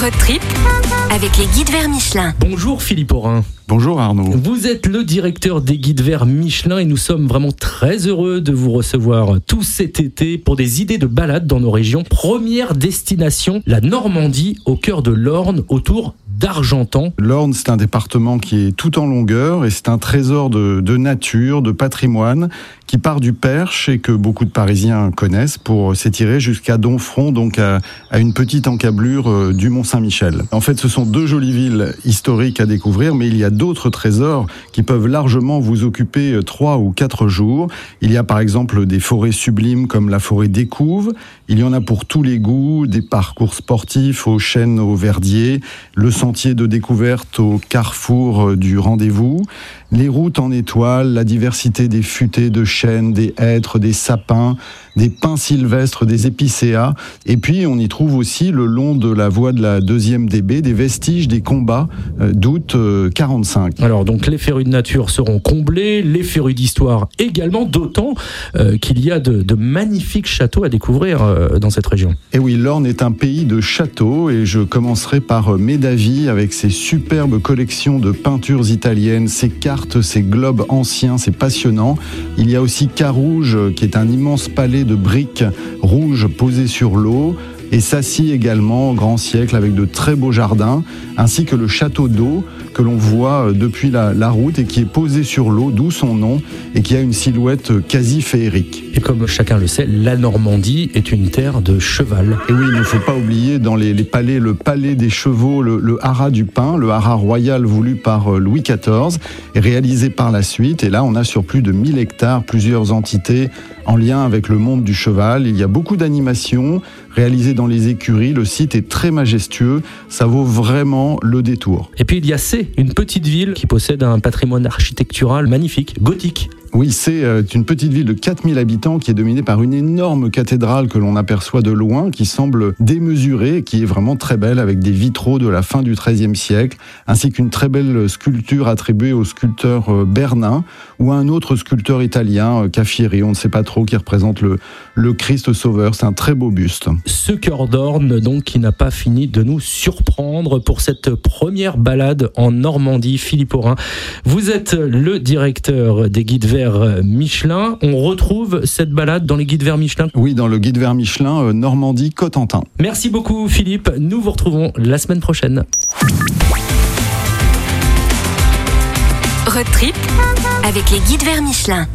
Road trip avec les guides vers Michelin. Bonjour Philippe Aurin. Bonjour Arnaud. Vous êtes le directeur des guides vers Michelin et nous sommes vraiment très heureux de vous recevoir tout cet été pour des idées de balade dans nos régions. Première destination, la Normandie, au cœur de l'Orne, autour d'Argentan. L'Orne, c'est un département qui est tout en longueur et c'est un trésor de, de, nature, de patrimoine qui part du Perche et que beaucoup de Parisiens connaissent pour s'étirer jusqu'à Donfront, donc à, à, une petite encablure euh, du Mont-Saint-Michel. En fait, ce sont deux jolies villes historiques à découvrir, mais il y a d'autres trésors qui peuvent largement vous occuper euh, trois ou quatre jours. Il y a par exemple des forêts sublimes comme la forêt d'Écouves. Il y en a pour tous les goûts, des parcours sportifs aux chênes, aux verdiers, le sentier de découverte au carrefour euh, du rendez-vous, les routes en étoiles, la diversité des futaies de chênes, des hêtres, des sapins, des pins sylvestres, des épicéas. Et puis on y trouve aussi le long de la voie de la deuxième DB des vestiges des combats euh, d'août 45. Alors donc les férus de nature seront comblés, les férus d'histoire également, d'autant euh, qu'il y a de, de, magnifiques châteaux à découvrir euh, dans cette région. Et oui, l'Orne est un pays de châteaux et je commencerai par Médavie avec ses superbes collections de peintures italiennes, ses cartes, ses globes anciens, c'est passionnant. Il y a aussi Carouge qui est un immense palais de briques rouges posées sur l'eau et Sassy également, grand siècle, avec de très beaux jardins, ainsi que le château d'eau que l'on voit depuis la, la, route et qui est posé sur l'eau, d'où son nom, et qui a une silhouette quasi féerique. Et comme chacun le sait, la Normandie est une terre de cheval. Et oui, il ne faut pas oublier dans les, les palais, le palais des chevaux, le, le, haras du pain, le haras royal voulu par Louis XIV, et réalisé par la suite. Et là, on a sur plus de 1000 hectares plusieurs entités en lien avec le monde du cheval. Il y a beaucoup d'animations réalisées dans les écuries. Le site est très majestueux. Ça vaut vraiment le détour. Et puis il y a C, une petite ville qui possède un patrimoine architectural magnifique, gothique. Oui, c'est une petite ville de 4000 habitants qui est dominée par une énorme cathédrale que l'on aperçoit de loin, qui semble démesurée, qui est vraiment très belle, avec des vitraux de la fin du XIIIe siècle, ainsi qu'une très belle sculpture attribuée au sculpteur Bernin ou à un autre sculpteur italien, Caffieri, on ne sait pas trop, qui représente le, le Christ Sauveur. C'est un très beau buste. Ce cœur d'orne, donc, qui n'a pas fini de nous surprendre pour cette première balade en Normandie. Philippe Aurin, vous êtes le directeur des guides vers Michelin. On retrouve cette balade dans les guides vers Michelin? Oui, dans le guide vers Michelin, euh, Normandie, Cotentin. Merci beaucoup Philippe. Nous vous retrouvons la semaine prochaine. Road trip avec les guides vers Michelin.